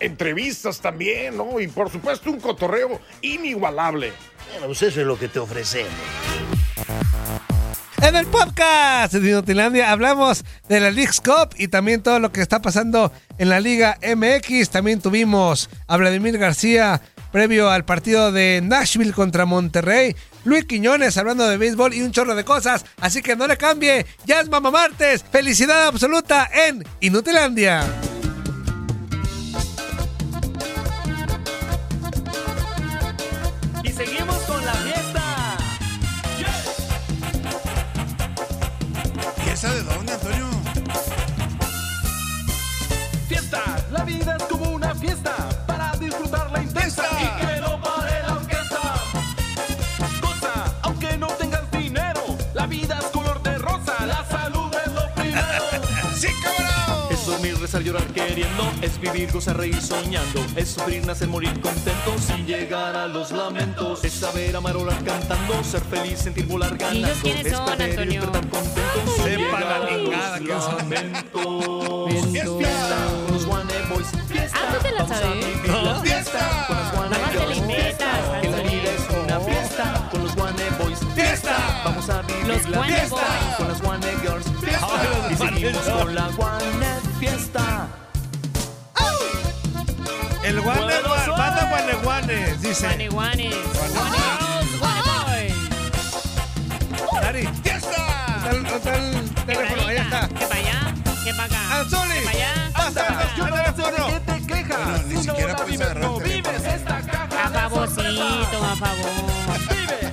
Entrevistas también, ¿no? Y por supuesto un cotorreo inigualable. Bueno, pues eso es lo que te ofrecemos. En el podcast de Inutilandia hablamos de la League's Cup y también todo lo que está pasando en la Liga MX. También tuvimos a Vladimir García previo al partido de Nashville contra Monterrey. Luis Quiñones hablando de béisbol y un chorro de cosas. Así que no le cambie. Ya es Mamá Martes. Felicidad absoluta en Inutilandia. Y seguimos con la fiesta. ¿Fiesta de dónde, Antonio? Rezar, llorar queriendo, es vivir, gozar, reír soñando, es sufrir, nacer, morir contento sin llegar a los lamentos, es saber amar, orar cantando, ser feliz, sentir, volar ganando, ¿Y ellos quiénes es son, perder y Antonio? despertar contento sin Sepa la llegar a los lamentos. Es Fiesta con los One Boys, fiesta, Ah, ¿no te la vamos a sabes? vivir la fiesta con los One Nada más te inventas, que la vida es una fiesta con los One Boys, ¡Fiesta! Vamos a vivir Los la fiesta Boys. con las One Girls, Y seguimos con la One fiesta. El Guane, banda Guaneguanes, dice. Guaneguanes. Dari, ¡Fiesta! está el, está el teléfono, ahí está. Que para allá, que para acá. Anzuli, Que para allá. teléfono. ¿Qué te quejas? Bueno, ni siquiera puedes vives, agarrar no el teléfono. vives esta caja A favorcito, a favor. Vive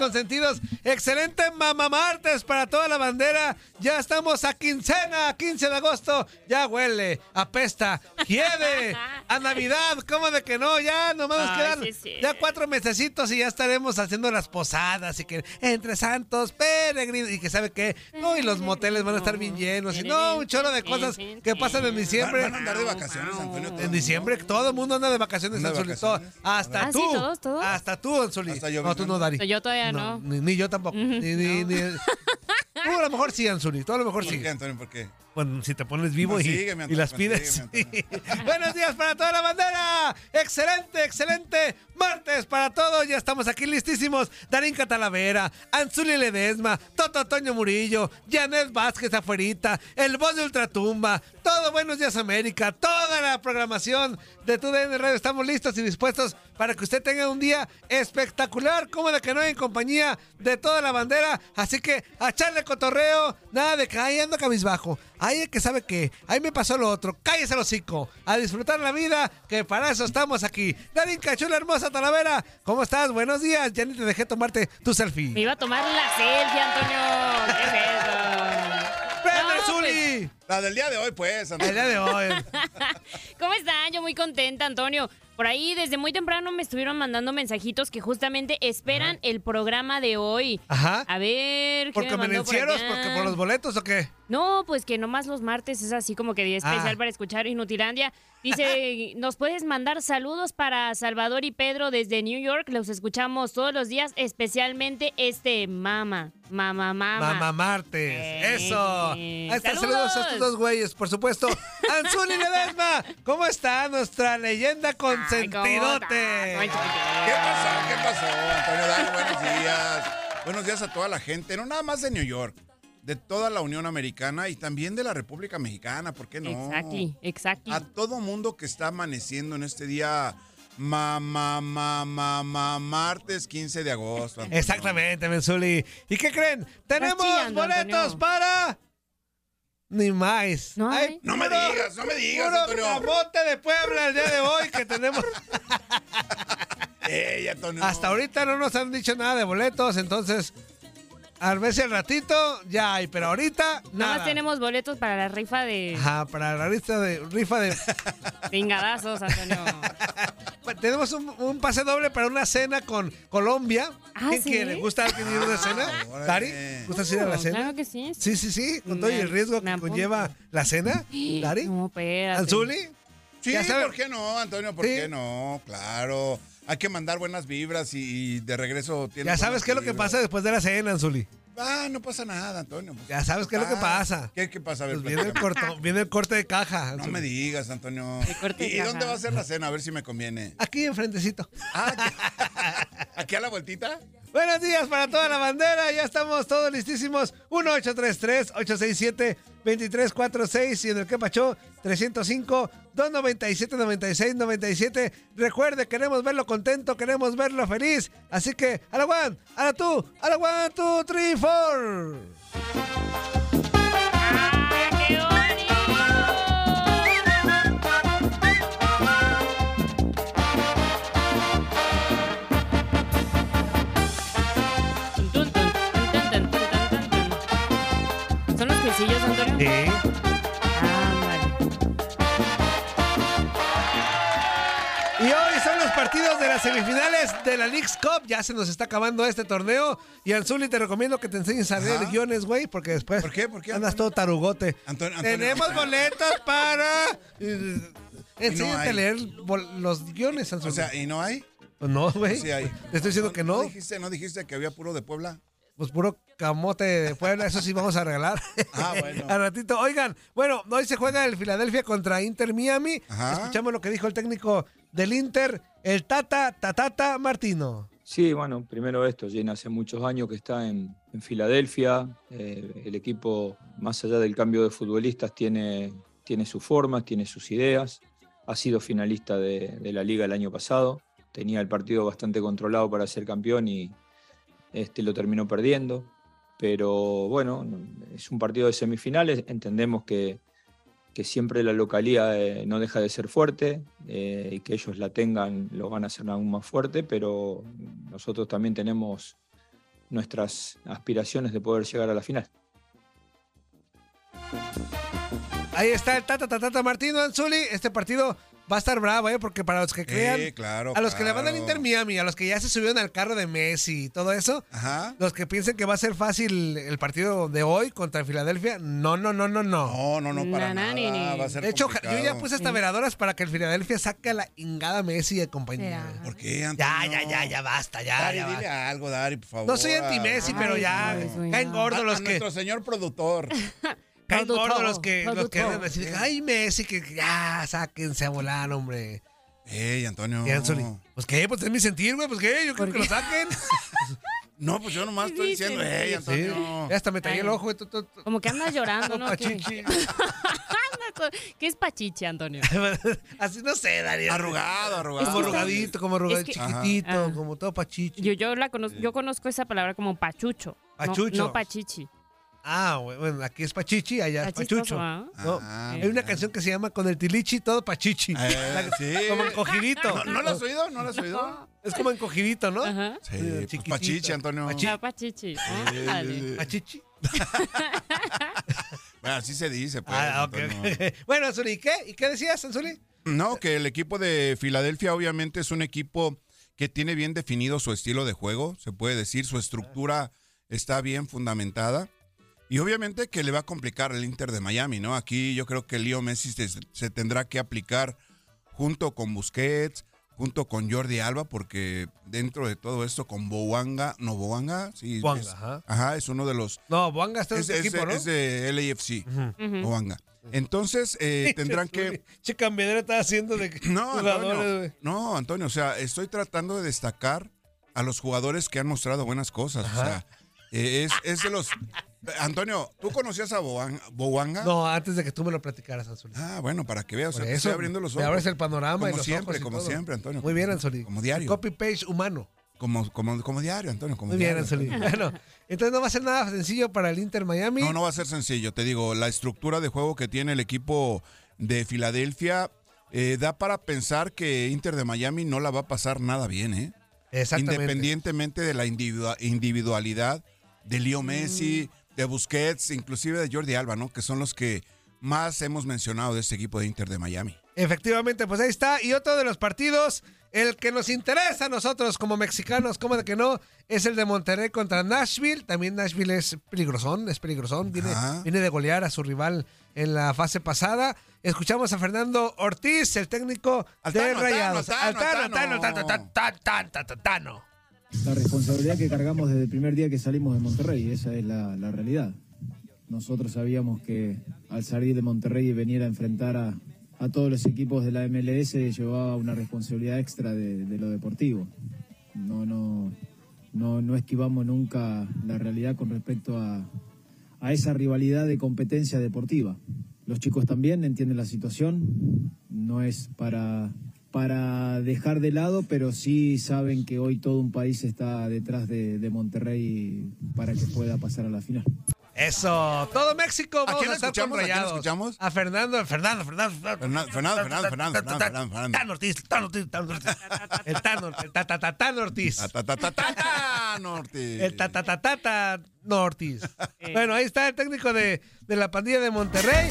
consentidos? Excelente mamá martes para toda la bandera. Ya estamos a quincena, 15 de agosto. Ya huele, apesta, hiede, a Navidad, ¿cómo de que no? Ya nomás nos quedan sí, sí. ya cuatro mesecitos y ya estaremos haciendo las posadas y que entre santos, peregrinos y que sabe qué. No, y los moteles van a estar bien llenos y no, un chorro de cosas que pasan en diciembre. van a andar de vacaciones, Antonio. En diciembre todo el mundo anda de vacaciones, Anzuli. Hasta ¿Ah, tú. sí? ¿Todos, todos? Hasta tú, Anzuli. No, tú no, Dari. Yo todavía no. Ni, ni yo tampoco. Ni, ni, ni- Tú a lo mejor sí, Anzuli. Tú a lo mejor ¿Por sí. qué, Antonio? ¿Por qué? Bueno, si te pones vivo y, Consígueme, y las Antonio, pides. Buenos días para toda la bandera. Excelente, excelente. Martes para todos. Ya estamos aquí listísimos. Darín Catalavera, Anzuli Ledesma, Toto Toño Murillo, Janet Vázquez afuerita, el voz de Ultratumba. Todo Buenos Días América. Toda la programación de tu DN Radio. Estamos listos y dispuestos para que usted tenga un día espectacular. Como de que no en compañía de toda la bandera. Así que a echarle cotorreo. Nada de que ahí ando cabizbajo. Ahí que sabe que. Ahí me pasó lo otro. Cállese el hocico. A disfrutar la vida. Que para eso estamos aquí. Darín Cachula Hermosa Talavera. ¿Cómo estás? Buenos días. Ya ni te dejé tomarte tu Me selfie. iba a tomar la selfie, Antonio. ¿Qué es? La del día de hoy, pues, Antonio. El día de hoy. ¿Cómo están? Yo muy contenta, Antonio. Por ahí desde muy temprano me estuvieron mandando mensajitos que justamente esperan el programa de hoy. Ajá. A ver, ¿Por ¿qué me mandó por acá? ¿Porque por los boletos o qué? No, pues que nomás los martes es así como que día especial Ah. para escuchar Inutilandia. Dice, nos puedes mandar saludos para Salvador y Pedro desde New York. Los escuchamos todos los días, especialmente este mama, mama, mama. Mamá Martes. Eh, Eso. eh, Ahí está, saludos. saludos a estos dos güeyes, por supuesto. Anzuli Ledesma, ¿cómo está nuestra leyenda consentidote? Ay. ¿Qué pasó? ¿Qué pasó, Antonio? Dale, buenos días. Buenos días a toda la gente, no nada más de New York. De toda la Unión Americana y también de la República Mexicana, ¿por qué no? Exactly, exactly. A todo mundo que está amaneciendo en este día, ma, ma, ma, ma, ma- martes 15 de agosto. Antonio. Exactamente, Menzuli. ¿Y qué creen? Tenemos chillando, boletos Antonio. para. Ni más. No hay. No me digas, no me digas, puro Antonio. camote de Puebla el día de hoy que tenemos. Ey, Antonio. Hasta ahorita no nos han dicho nada de boletos, entonces. A ver si al ratito ya hay, pero ahorita Nada nada. más tenemos boletos para la rifa de Ajá, para la rifa de. Rifa de pingadazos, Antonio. tenemos un, un pase doble para una cena con Colombia. Ah, ¿Quién ¿sí? quiere? ¿Gusta alguien ir a una cena? órale. ¿Dari? ¿Gustas ir a la cena? Claro que sí. Sí, sí, sí, con todo y el riesgo que apunto. conlleva la cena. ¿Dari? No, espérate. ¿Anzuli? Sí, ¿por qué no, Antonio? ¿Por Sí. qué no? Claro. Hay que mandar buenas vibras y, y de regreso tiene Ya sabes qué es lo que pasa después de la cena, Anzuli. Ah, no pasa nada, Antonio. pues. Ya sabes qué es lo que Ah, pasa. ¿Qué, qué pasa? A ver, Pues viene el, corto, viene el corte de caja. No me digas, Antonio. corte ¿Y, de y caja. dónde va a ser la cena? A ver si me conviene. Aquí enfrentecito. Ah, aquí, a la vueltita. Buenos días para toda la bandera. Ya estamos todos listísimos. 1-833-867-2346 y en el que pachó 305-297-9697. Recuerde, queremos verlo contento, queremos verlo feliz. Así que, a la one, a la two, a la one, two, three, four. Ándale. Y hoy son los partidos de las semifinales de la League's Cup. Ya se nos está acabando este torneo. Y Anzuli, te recomiendo que te enseñes a leer guiones, güey, porque después ¿Por qué? ¿Por qué, andas todo tarugote. Antonio- Antonio. Tenemos boletos para... eh, Enséñate hay. a leer los guiones, Anzuli. O sea, ¿y no hay? Pues no, güey. Sí hay. Te estoy diciendo que no. dijiste, ¿No dijiste que había puro de Puebla? Pues puro camote de Puebla, eso sí vamos a regalar. Ah, bueno. Al ratito. Oigan, bueno, hoy se juega el Filadelfia contra Inter Miami. Ajá. Escuchamos lo que dijo el técnico del Inter, el Tata Tatata Martino. Sí, bueno, primero esto, Jen hace muchos años que está en, en Filadelfia, eh, el equipo, más allá del cambio de futbolistas, tiene, tiene sus formas, tiene sus ideas, ha sido finalista de, de la liga el año pasado, tenía el partido bastante controlado para ser campeón y este, lo terminó perdiendo, pero bueno, es un partido de semifinales, entendemos que, que siempre la localía eh, no deja de ser fuerte eh, y que ellos la tengan lo van a hacer aún más fuerte, pero nosotros también tenemos nuestras aspiraciones de poder llegar a la final. Ahí está el Tata Tatata Martino Anzuli. Este partido va a estar bravo, ¿eh? Porque para los que crean, Sí, claro. a los que le van al. Inter Miami, a los que ya se subieron al carro de Messi y todo eso, Ajá. los que piensen que va a ser fácil el partido de hoy contra Filadelfia, no, no, no, no, no. No, no, no, para Na, ni, nada. ni. Va a ser De hecho, complicado. yo ya puse hasta veladoras para que el Filadelfia saque a la ingada Messi y compañía. ¿Por qué, Ya, Antonio? ya, ya, ya basta, ya. Dari, ya dile basta. algo, Dari, por favor. No soy anti-Messi, Ay, pero ya mío. caen A, gordos a los que nuestro señor productor. caen gordos los que los que andan así ay Messi que ya sáquense a volar, hombre. Ey, Antonio. Y Anzuli, pues qué, pues es mi sentir, güey, pues qué, yo creo ¿Por que lo qué? saquen. No, pues yo nomás estoy diciendo, sí, ey, sí. Antonio. Sí, hasta me tallé el ojo. tú. Como que andas llorando, ¿no? ¿Qué? Pachichi. ¿Qué es pachiche, Antonio? Así no sé, Darío. Arrugado, arrugado. Como arrugadito, como arrugadito, es que- chiquitito, Ajá. como todo pachichi. Yo, yo la conozco, yo conozco esa palabra como pachucho. no- Pachucho. No, pachichi. Ah, bueno, aquí es pachichi, allá es chistoso, pachucho. ¿ah? No, Ah, hay una canción que se llama Con el tilichi todo pachichi. Eh, La- sí. Como encogidito. ¿No, ¿No lo has oído? ¿No lo has oído? Es como encogidito, ¿no? Ajá. Sí, Sí, pues pachichi, Antonio. Pachi- Ah, pachichi. Pachichi. Bueno, así se dice, pues. Ah, ok, Antonio. ok. Bueno, Anzuli, ¿y qué? ¿Y qué decías, Anzuli? No, que el equipo de Filadelfia obviamente es un equipo que tiene bien definido su estilo de juego, se puede decir, su estructura está bien fundamentada. Y obviamente que le va a complicar el Inter de Miami, ¿no? Aquí yo creo que Leo Messi se, se tendrá que aplicar junto con Busquets, junto con Jordi Alba, porque dentro de todo esto con Boanga, no Boanga, sí. Boanga, es, ajá. ajá, es uno de los No, Boanga está en es, tu es- equipo, ¿no? es de LAFC, Ujú. Boanga. Entonces eh, tendrán que... Che, cambiadera está haciendo de No, jugadores, Antonio, güey. no, Antonio, o sea, estoy tratando de destacar a los jugadores que han mostrado buenas cosas. O sea, es, es de los. Antonio, ¿tú conocías a Bowanga? No, antes de que tú me lo platicaras, Anzuli. Ah, bueno, para que veas. o sea, te eso, estoy abriendo los te ojos. abres el panorama y Como los siempre, ojos y como todo. siempre, Antonio. Muy bien, Anzuli. Como diario. Copy page humano. Como, como, como diario, Antonio. Como Muy bien, diario. Antonio. Bueno, entonces no va a ser nada sencillo para el Inter Miami. No, no va a ser sencillo. Te digo, la estructura de juego que tiene el equipo de Filadelfia eh, da para pensar que Inter de Miami no la va a pasar nada bien, ¿eh? Exactamente. Independientemente de la individua- individualidad de Leo Messi, de Busquets, inclusive de Jordi Alba, ¿no? Que son los que más hemos mencionado de este equipo de Inter de Miami. Efectivamente, pues ahí está. Y otro de los partidos, el que nos interesa a nosotros como mexicanos, como de que no, es el de Monterrey contra Nashville. También Nashville es peligrosón, es peligrosón. Viene, viene de golear a su rival en la fase pasada. Escuchamos a Fernando Ortiz, el técnico de Altano, Rayados. Altano, Altano, Altano. La responsabilidad que cargamos desde el primer día que salimos de Monterrey, esa es la, la realidad. Nosotros sabíamos que al salir de Monterrey y venir a enfrentar a, a todos los equipos de la MLS llevaba una responsabilidad extra de, de lo deportivo. No, no, no, no esquivamos nunca la realidad con respecto a, a esa rivalidad de competencia deportiva. Los chicos también entienden la situación, no es para, para dejar de lado, pero sí saben que hoy todo un país está detrás de, de Monterrey para que pueda pasar a la final. Eso, todo México. Vamos quién a estar con escuchamos? ¿A quién escuchamos? A Fernando, Fernando, Fernando. Fernando, Fernando, Fernando, Fernando, Fernando, Fernando. Tano Ortiz, Tano Ortiz, Tano Ortiz. El el Tatatatano Ortiz. Ta, ta, ta, ta, ta, ta, Norte. El Tatatatata Ortiz. Bueno, ahí está el técnico de, de la pandilla de Monterrey.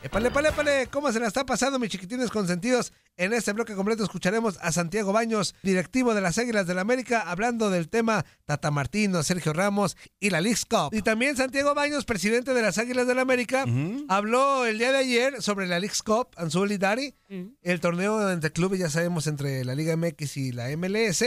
Épale, épale, épale, ¿cómo se la está pasando, mis chiquitines consentidos? En este bloque completo escucharemos a Santiago Baños, directivo de las Águilas del la América, hablando del tema Tata Martino, Sergio Ramos y la Leagues Cup. Y también Santiago Baños, presidente de las Águilas del la América, habló el día de ayer sobre la Leagues Cup, Anzuli Dari, el torneo entre clubes, ya sabemos, entre la Liga MX y la MLS.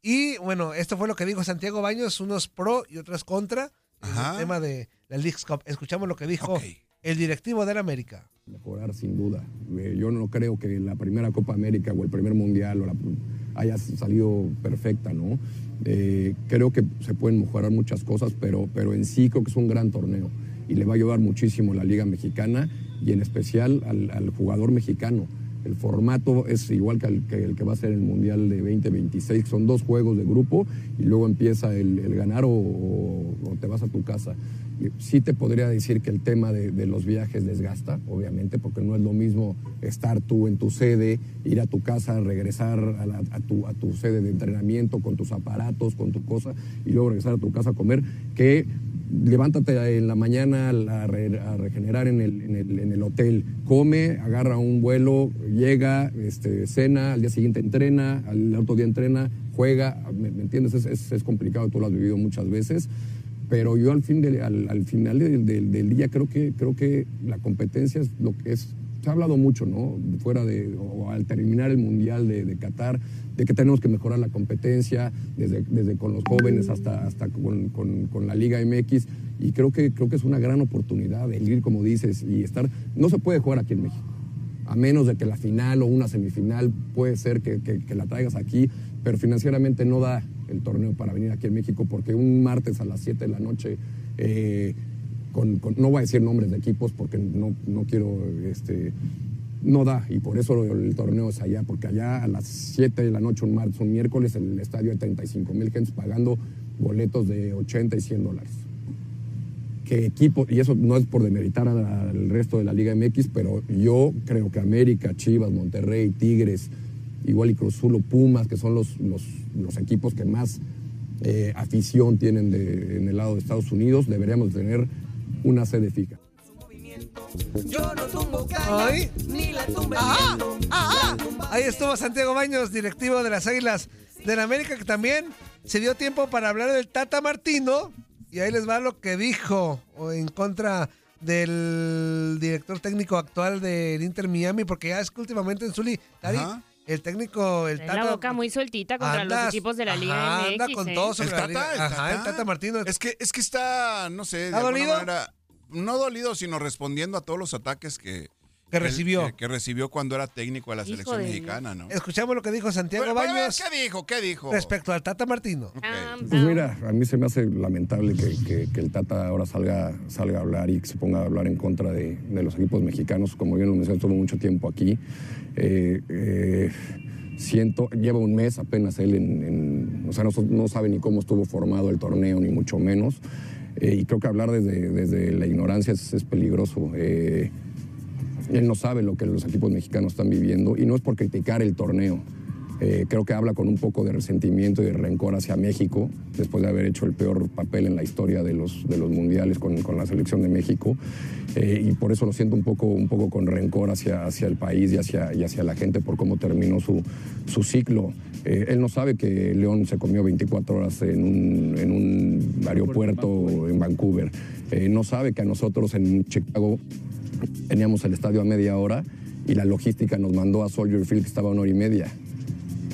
Y bueno, esto fue lo que dijo Santiago Baños, unos pro y otros contra, Ajá. el tema de la Leagues Cup. Escuchamos lo que dijo Ok. el directivo de la América. mejorar sin duda. Eh, yo no creo que la primera Copa América o el primer Mundial o la- haya salido perfecta, ¿no? Eh, creo que se pueden mejorar muchas cosas, pero, pero en sí creo que es un gran torneo y le va a ayudar muchísimo la Liga Mexicana y en especial al, al jugador mexicano. El formato es igual que el, que va a ser el Mundial de 2026, que son dos juegos de grupo y luego empieza el, ganar o, te vas a tu casa. Y Sí te podría decir que el tema de, los viajes desgasta, obviamente, porque no es lo mismo estar tú en tu sede, ir a tu casa, regresar a tu, a tu sede de entrenamiento con tus aparatos, con tu cosa, y luego regresar a tu casa a comer, que levántate en la mañana a, regenerar en el, en, el, hotel, come, agarra un vuelo, llega, este, cena, al día siguiente entrena, al otro día entrena, juega, ¿me, me entiendes? Es, es- complicado, tú lo has vivido muchas veces, pero yo al, fin de- al, al final del, día creo que, creo que la competencia es lo que es, se ha hablado mucho, ¿no? Fuera de, al terminar el Mundial de, de Qatar, de que tenemos que mejorar la competencia, desde, desde con los jóvenes hasta, hasta con, con- la Liga MX, y creo que, creo que es una gran oportunidad el ir, como dices, y estar, no se puede jugar aquí en México a menos de que la final o una semifinal puede ser que, que- la traigas aquí, pero financieramente no da el torneo para venir aquí en México porque un martes a las 7 de la noche, eh, no voy a decir nombres de equipos porque no, no quiero, este, no da y por eso el torneo es allá, porque allá a las 7 de la noche, un martes, un miércoles, el estadio hay 35 mil gentes pagando boletos de 80 y 100 dólares. que equipos, y eso no es por demeritar al resto de la Liga MX, pero yo creo que América, Chivas, Monterrey, Tigres, igual y Cruz Azul o Pumas, que son los, los, equipos que más eh, afición tienen en el lado de Estados Unidos, deberíamos tener una sede fija. Ay. Ajá, ajá. Ahí estuvo Santiago Baños, directivo de las Águilas del América, que también se dio tiempo para hablar del Tata Martino. Y ahí les va lo que dijo en contra del director técnico actual del Inter Miami, porque ya es que últimamente en Zuli, el técnico, el Tata. la boca muy sueltita contra anda- los equipos de la Liga ajá, MX. anda con ¿eh? todo sobre El la Tata, Liga. Ajá, el Tata. Tata Martino. Es que, es que está, no sé, de ¿Está alguna dolido? manera, no dolido, sino respondiendo a todos los ataques que, Que él- recibió. que, que recibió cuando era técnico de la Hijo selección de mexicana, ¿no? Escuchamos lo que dijo Santiago Bueno, Baños ¿Qué dijo? ¿Qué dijo? respecto al Tata Martino. Pues mira, a mí se me hace lamentable que, que- que el Tata ahora salga, salga a hablar y que se ponga a hablar en contra de, de los equipos mexicanos. Como bien lo mencioné, estuvo mucho tiempo aquí. Eh, eh, siento, lleva un mes apenas él en, en- o sea, no, no sabe ni cómo estuvo formado el torneo, ni mucho menos. Eh, y creo que hablar desde, desde la ignorancia es, peligroso. Eh, él no sabe lo que los equipos mexicanos están viviendo y no es por criticar el torneo. Eh, creo que habla con un poco de resentimiento y de rencor hacia México, después de haber hecho el peor papel en la historia de los, de los mundiales con, con la selección de México. Y por eso lo siento un poco, un poco con rencor hacia, hacia el país y hacia, y hacia la gente por cómo terminó su, su ciclo. Eh, él no sabe que León se comió 24 horas en un, en un aeropuerto en Vancouver. Eh, no sabe que a nosotros en Chicago teníamos el estadio a media hora y la logística nos mandó a Soldier Field que estaba a una hora y media.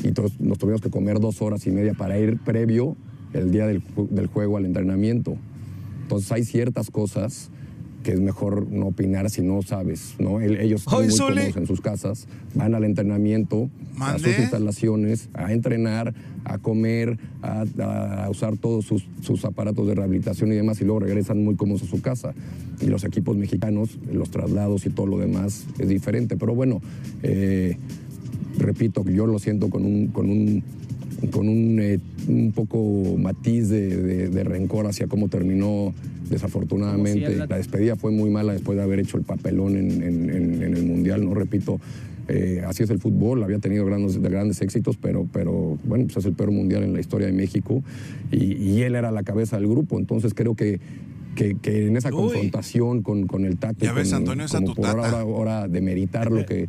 Y todos nos tuvimos que comer dos horas y media para ir previo el día del, del juego al entrenamiento. Entonces hay ciertas cosas que es mejor no opinar si no sabes, ¿no? El- ellos están muy cómodos en sus casas, van al entrenamiento, a sus instalaciones, a entrenar, a comer, a, a usar todos sus, sus aparatos de rehabilitación y demás, y luego regresan muy cómodos a su casa. Y los equipos mexicanos, los traslados y todo lo demás es diferente. Pero bueno, eh, repito, yo lo siento con un, con un, con un, eh, un poco matiz de, de- de rencor hacia cómo terminó desafortunadamente. La despedida fue muy mala después de haber hecho el papelón en, en- en- en el Mundial, no repito. eh, así es el fútbol, había tenido grandes, grandes éxitos, pero, pero bueno, pues es el peor mundial en la historia de México y, y él era la cabeza del grupo, entonces creo que, que, que en esa Uy. confrontación con, con el Tata, Ya ves, con- Antonio, esa como tu por ahora, demeritar lo que,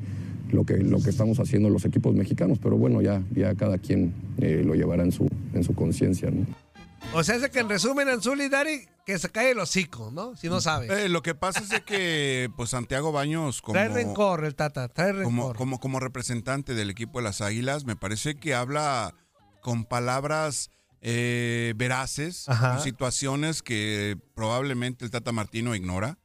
lo que, lo que estamos haciendo los equipos mexicanos, pero bueno, ya, ya cada quien eh, lo llevará en su, en su conciencia. ¿no? O sea, es que en resumen, Anzuli Dari, que se cae el hocico, ¿no? Si no sabe. Eh, lo que pasa es que pues Santiago Baños como, trae rencor el Tata, trae rencor. como, como, como representante del equipo de las Águilas, me parece que habla con palabras eh, veraces, con situaciones que probablemente el Tata Martino ignora.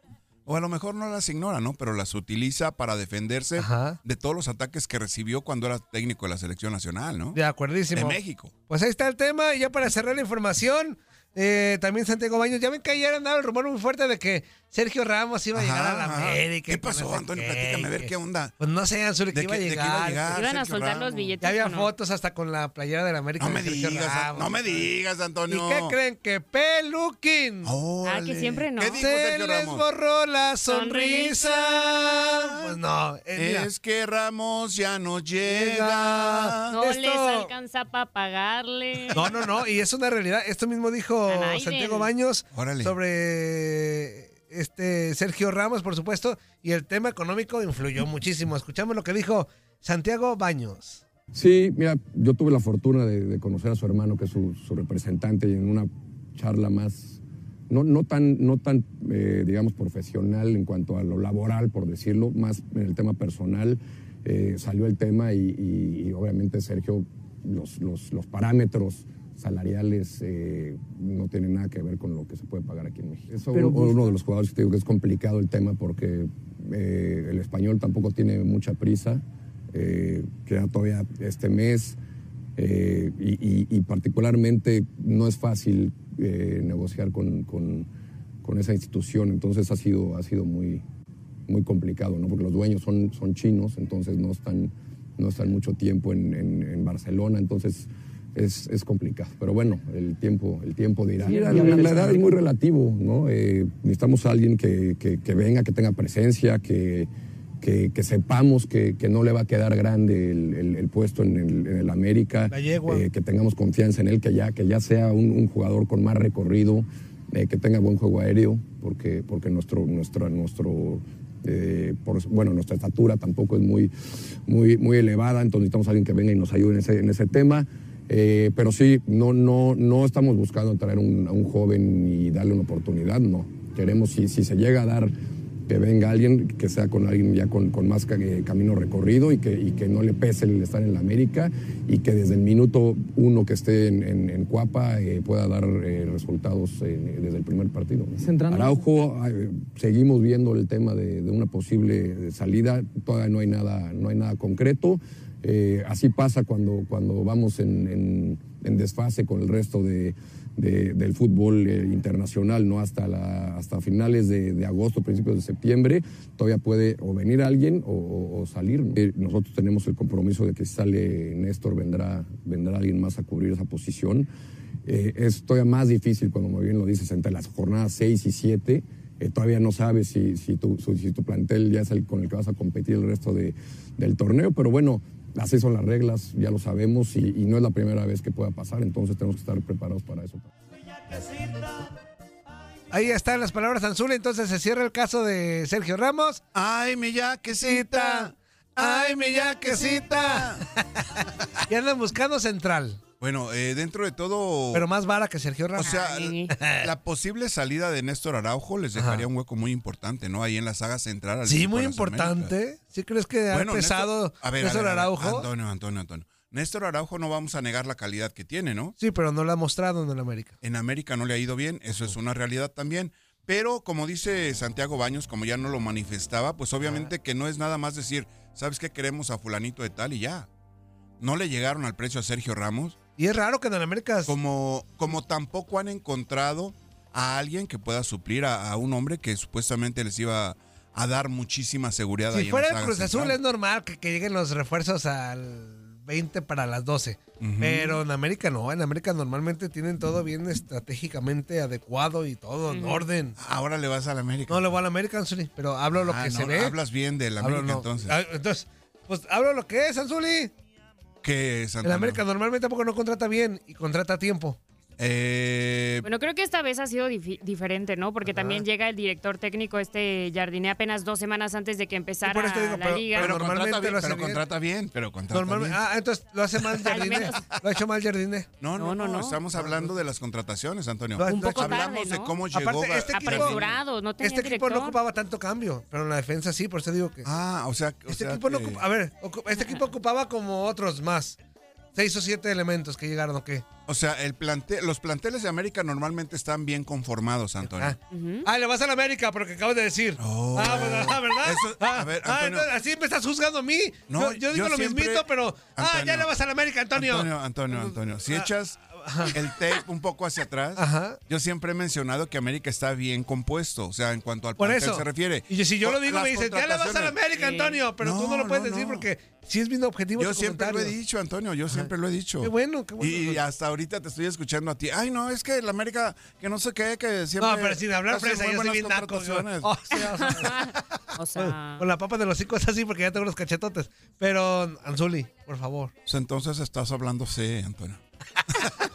O a lo mejor no las ignora, ¿no? Pero las utiliza para defenderse Ajá. de todos los ataques que recibió cuando era técnico de la selección nacional, ¿no? De acuerdísimo. De México. Pues ahí está el tema. Y ya para cerrar la información, eh, también Santiago Baños. Ya ven que ayer andaba el rumor muy fuerte de que Sergio Ramos iba a llegar a la Ajá. América. ¿Qué y no pasó, sé Antonio? qué, Platícame, a ver qué onda. Pues no sé, Anzuli, que ¿De iba a llegar. Iban a soltar los billetes. Ya había fotos hasta con la playera de la América. No de me Sergio digas, Ramos. no me digas, ¿Y Antonio. qué creen? Que Peluquín. Ah, que siempre no. ¿Qué dijo Se Sergio les Ramos? borró la sonrisa. Pues no, eh, Es que Ramos ya no Llega. llega. No Esto- les alcanza para pagarle. No, no, no, y es una realidad. Esto mismo dijo Santiago Baños Órale. sobre este Sergio Ramos, por supuesto, y el tema económico influyó muchísimo. Escuchamos lo que dijo Santiago Baños. Sí, mira, yo tuve la fortuna de, de conocer a su hermano, que es su, su representante, y en una charla más, no, no tan, no tan eh, digamos, profesional en cuanto a lo laboral, por decirlo, más en el tema personal, eh, salió el tema y, y- y obviamente Sergio, los, los- los parámetros salariales eh, no tienen nada que ver con lo que se puede pagar aquí en México. Es Pero uno, uno de los jugadores que te digo que es complicado el tema porque eh, el español tampoco tiene mucha prisa eh, queda todavía este mes eh, y, y- y particularmente no es fácil eh, negociar con, con- con esa institución, entonces ha sido, ha sido muy, muy complicado, ¿no? porque los dueños son, son chinos, entonces no están, no están mucho tiempo en, en- en Barcelona, entonces es, es complicado. Pero bueno, el tiempo, el tiempo dirá. la, la edad es muy relativo, ¿no? Eh, necesitamos a alguien que, que- que venga, que tenga presencia, que, que, que sepamos que, que no le va a quedar grande el, el- el puesto en el, en el América, La eh, que tengamos confianza en él, que ya, que ya sea un, un jugador con más recorrido, eh, que tenga buen juego aéreo, porque, porque nuestro, nuestro, nuestro eh, por- bueno, nuestra estatura tampoco es muy, muy, muy elevada, entonces necesitamos a alguien que venga y nos ayude en ese, en ese tema. Eh, pero sí, no, no, no estamos buscando traer un- a un joven y darle una oportunidad, no. Queremos, si, si se llega a dar que venga alguien, que sea con alguien ya con, con más ca- eh, camino recorrido y que, y que no le pese el estar en la América y que desde el minuto uno que esté en, en- en Cuapa eh, pueda dar eh, resultados en- desde el primer partido. Araujo, eh, seguimos viendo el tema de, de una posible salida, todavía no hay nada, no hay nada concreto. Eh, así pasa cuando, cuando vamos en, desfase con el resto de, de- del fútbol eh, internacional, ¿no? Hasta, la, hasta finales de, agosto, principios de septiembre, todavía puede o venir alguien o, salir. Eh, nosotros tenemos el compromiso de que si sale Néstor, vendrá, vendrá alguien más a cubrir esa posición. Es todavía más difícil, como muy bien lo dices, entre las jornadas 6 y 7. eh, todavía no sabes si, si, tu, si tu plantel ya es el con el que vas a competir el resto de- del torneo, pero bueno, así son las reglas, ya lo sabemos y, y no es la primera vez que pueda pasar, entonces tenemos que estar preparados para eso. Ahí están las palabras Anzuli, entonces se cierra el caso de Sergio Ramos. Ay, mi yaquecita. Ay, mi yaquecita. y andan buscando central, Bueno, eh, dentro de todo. pero más vara que Sergio O Ramos. sea, la posible salida de Néstor Araujo les dejaría Ajá. un hueco muy importante, ¿no? Ahí en la saga central. al sí, muy Américas. importante. ¿Sí crees que ha Bueno, pesado Néstor, a ver, a Néstor ver, a ver, Araujo? Antonio, Antonio, Antonio. Néstor Araujo no vamos a negar la calidad que tiene, ¿no? Sí, pero no lo ha mostrado en América. En América no le ha ido bien, eso es una realidad también. Pero como dice Santiago Baños, como ya no lo manifestaba, pues obviamente que no es nada más decir, ¿sabes qué queremos a fulanito de tal y ya? No le llegaron al precio a Sergio Ramos. Y es raro que en el América... Como, como tampoco han encontrado a alguien que pueda suplir a, a un hombre que supuestamente les iba a dar muchísima seguridad. ahí Si fuera el Cruz Azul es normal que, que lleguen los refuerzos al 20 para las 12. Ujú. Pero en América no. En América normalmente tienen todo bien estratégicamente adecuado y todo en orden. Ahora le vas a la América. No le voy a la América, Anzuli, pero hablo lo Ah, que no, se ve. Hablas bien de la Hablo América no. entonces. Ah, entonces, pues hablo lo que es, Anzuli. ¿Qué es, En Antonio? América normalmente tampoco no contrata bien y contrata a tiempo. Eh, Bueno, creo que esta vez ha sido diferente, ¿no? Porque también llega el director técnico, este Jardiné, apenas dos semanas antes de que empezara digo, la pero- liga. pero normalmente contrata bien, lo hace pero bien. contrata bien, pero contrata Normalmente, bien. ah, entonces lo hace mal Jardiné. Lo ha hecho mal Jardiné. No, no, No, no. Estamos hablando de las contrataciones, Antonio. Lo- Un poco Hablamos tarde, de ¿no? cómo llegó. Aparte, este Apresurado, no tenía Este equipo no ocupaba tanto cambio, pero en la defensa sí, por eso digo que... Ah, o sea, o Este sea equipo no que- ocupa, a ver, este equipo ocupaba como otros más. Seis o siete elementos que llegaron, ¿o qué? O sea, el plante, los planteles de América normalmente están bien conformados, Antonio. Ah. Ujú. Ah, le vas a la América, porque acabas de decir. Oh. Ah, pues, ah, ¿verdad? Eso- ah, a ver, ah, Antonio. entonces, así me estás juzgando a mí. No, yo, yo digo yo lo siempre- mismito, pero. ah, ya le vas a la América, Antonio. Antonio, Antonio, Antonio. Si Ah, el tape un poco hacia atrás, Ajá. yo siempre he mencionado que América está bien compuesto, o sea, en cuanto al Por plantel eso. se refiere. Y si yo lo digo, las me dices, ya le vas a la. América, Sí. Antonio. Pero tú no No, lo puedes no, decir no. porque sí es bien objetivo. Yo siempre lo he dicho, Antonio, yo siempre lo he dicho. Qué bueno, qué bueno. Y hasta ahorita te estoy escuchando a ti. Ay, no, es que la América, que no sé qué, que siempre. No, pero sin hablar fresa, yo soy bien naco. Oh, sí, o sea, O sea, Con la papa de los hocico es así porque ya tengo los cachetotes. Pero, Anzuli, por favor. Pues entonces estás hablando sí, Antonio.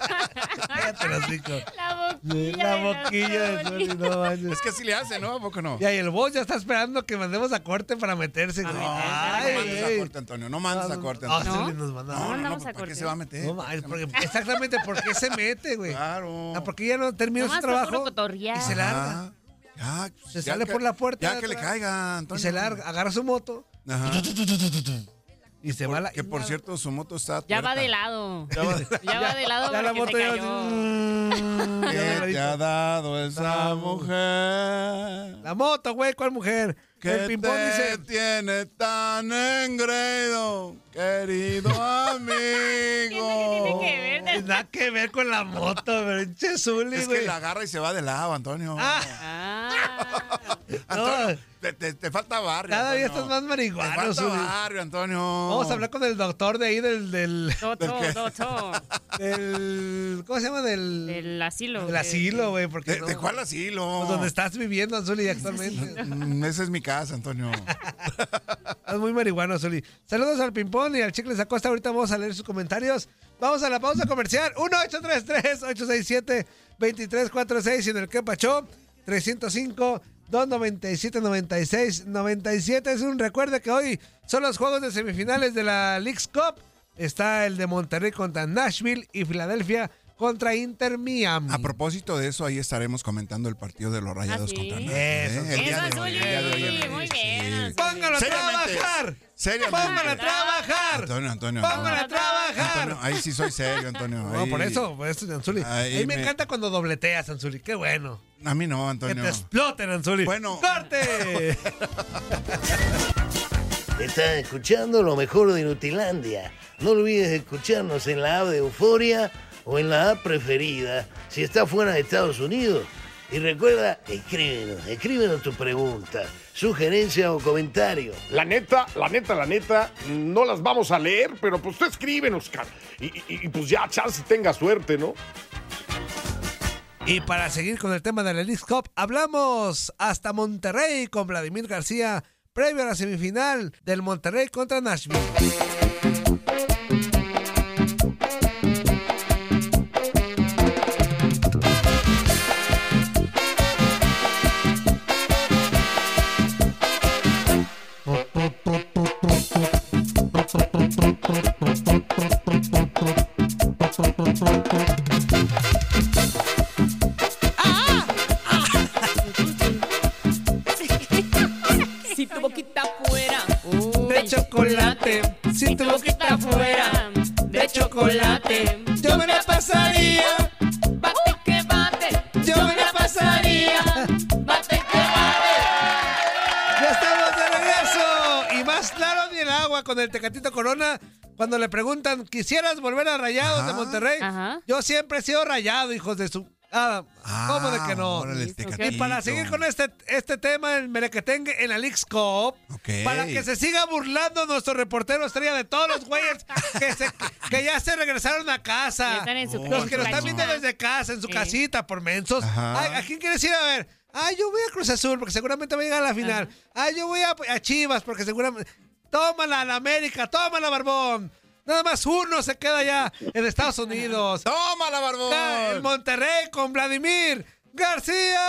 Cállate los hocico. la boquilla. La de boquilla de Anzuli. Zuli, no manches. Es que así le hace, ¿no? ¿A poco no? Ya, y el boss ya está esperando que mandemos a corte para meterse. No Ay, mandes a corte, Antonio. No mandes a corte, Ah, Antonio. Zuli nos manda. No, no, no, ¿para qué se va a meter? No, porque- exactamente, ¿por qué se mete, güey? Claro. Ah, porque ya no termina su por trabajo y se larga. Ya, Se ya sale que- por la puerta Ya que le caiga, Antonio. Y se larga, agarra su moto Ajá. Y se va a la... Que por cierto, su moto está. Ya va de lado. Ya va- Ya va de lado Ya la moto se ya cayó. así, ¿Qué te ha dado esa mujer? La moto, güey, ¿cuál mujer? Que el ping-pong dice... tiene tan engreído, querido amigo. ¿Qué tiene que ver? "Pues Nada que ver con la moto, pero che Zuli, Es güey. que la agarra y se va de lado, Antonio. Ah, Ah, Antonio, te, te- te falta barrio. Cada día Antonio. estás más marihuano, Te falta Zuli. barrio, Antonio. Vamos a hablar con el doctor de ahí del... del, Toto, Toto. del- ¿Cómo se llama? Del... El asilo. del asilo, güey. Porque ¿De, no- de cuál asilo? Pues donde estás viviendo, Zuli, actualmente. Esa es mi casa, Antonio. Estás muy marihuano, Zuli. Saludos al Pimpón y al Chicles Acosta. Ahorita vamos a leer sus comentarios. Vamos a la pausa comercial. 1-833-867-2346 y en el que pachó 305-297-96-97. Es un recuerde que hoy son los juegos de semifinales de la League's Cup. Está el de Monterrey contra Nashville y Filadelfia contra Inter Miami. A propósito de eso, ahí estaremos comentando el partido de los Rayados ¿sí? contra Nashville, Eso, ¿eh? El día Eso, de hoy, Zuli. el día de hoy, el- Muy sí. bien. ¡Póngalo a trabajar! seriamente. ¡Póngalo a trabajar! Antonio, Antonio. ¡Póngalo a trabajar! Antonio, ahí sí soy serio, Antonio. No, ahí- por eso, por eso, Anzuli. Ahí Ahí me, me- encanta cuando dobleteas, Anzuli. Qué bueno. A mí no, Que Antonio. te exploten, Anzuli. Bueno. ¡Corte! Estás escuchando lo mejor de Nutilandia. No olvides escucharnos en la app de Euforia o en la app preferida si estás fuera de Estados Unidos. Y recuerda, escríbenos, escríbenos tu pregunta, sugerencia o comentario. La neta, la neta, la neta, no las vamos a leer, pero pues tú escríbenos, cara. Y, y- y, pues ya, chance tenga suerte, ¿no? y para seguir con el tema de la League Cup, hablamos hasta Monterrey con Vladimir García, previo a la semifinal del Monterrey contra Nashville. ¿Quisieras volver a Rayados de Ajá. Monterrey? Ajá. Yo siempre he sido rayado, hijos de su... Ah, ¿Cómo de que no? órale, el Y Tecatito. Y para seguir con este, este tema, el merequetengue en la League's Cup, para que se siga burlando nuestro reportero estrella de todos los güeyes que, se- que ya se regresaron a casa. están en su Oh, Los que lo están viendo desde casa, en su casita, por mensos. Ajá. Ay, ¿A quién quieres ir a ver? Ay, yo voy a Cruz Azul porque seguramente va a llegar a la final. Ay, yo voy a, a Chivas porque seguramente... Tómala a la América, tómala, Barbón. Nada más uno se queda ya en Estados Unidos. ¡Tómala, barbón! En Monterrey con Vladimir García.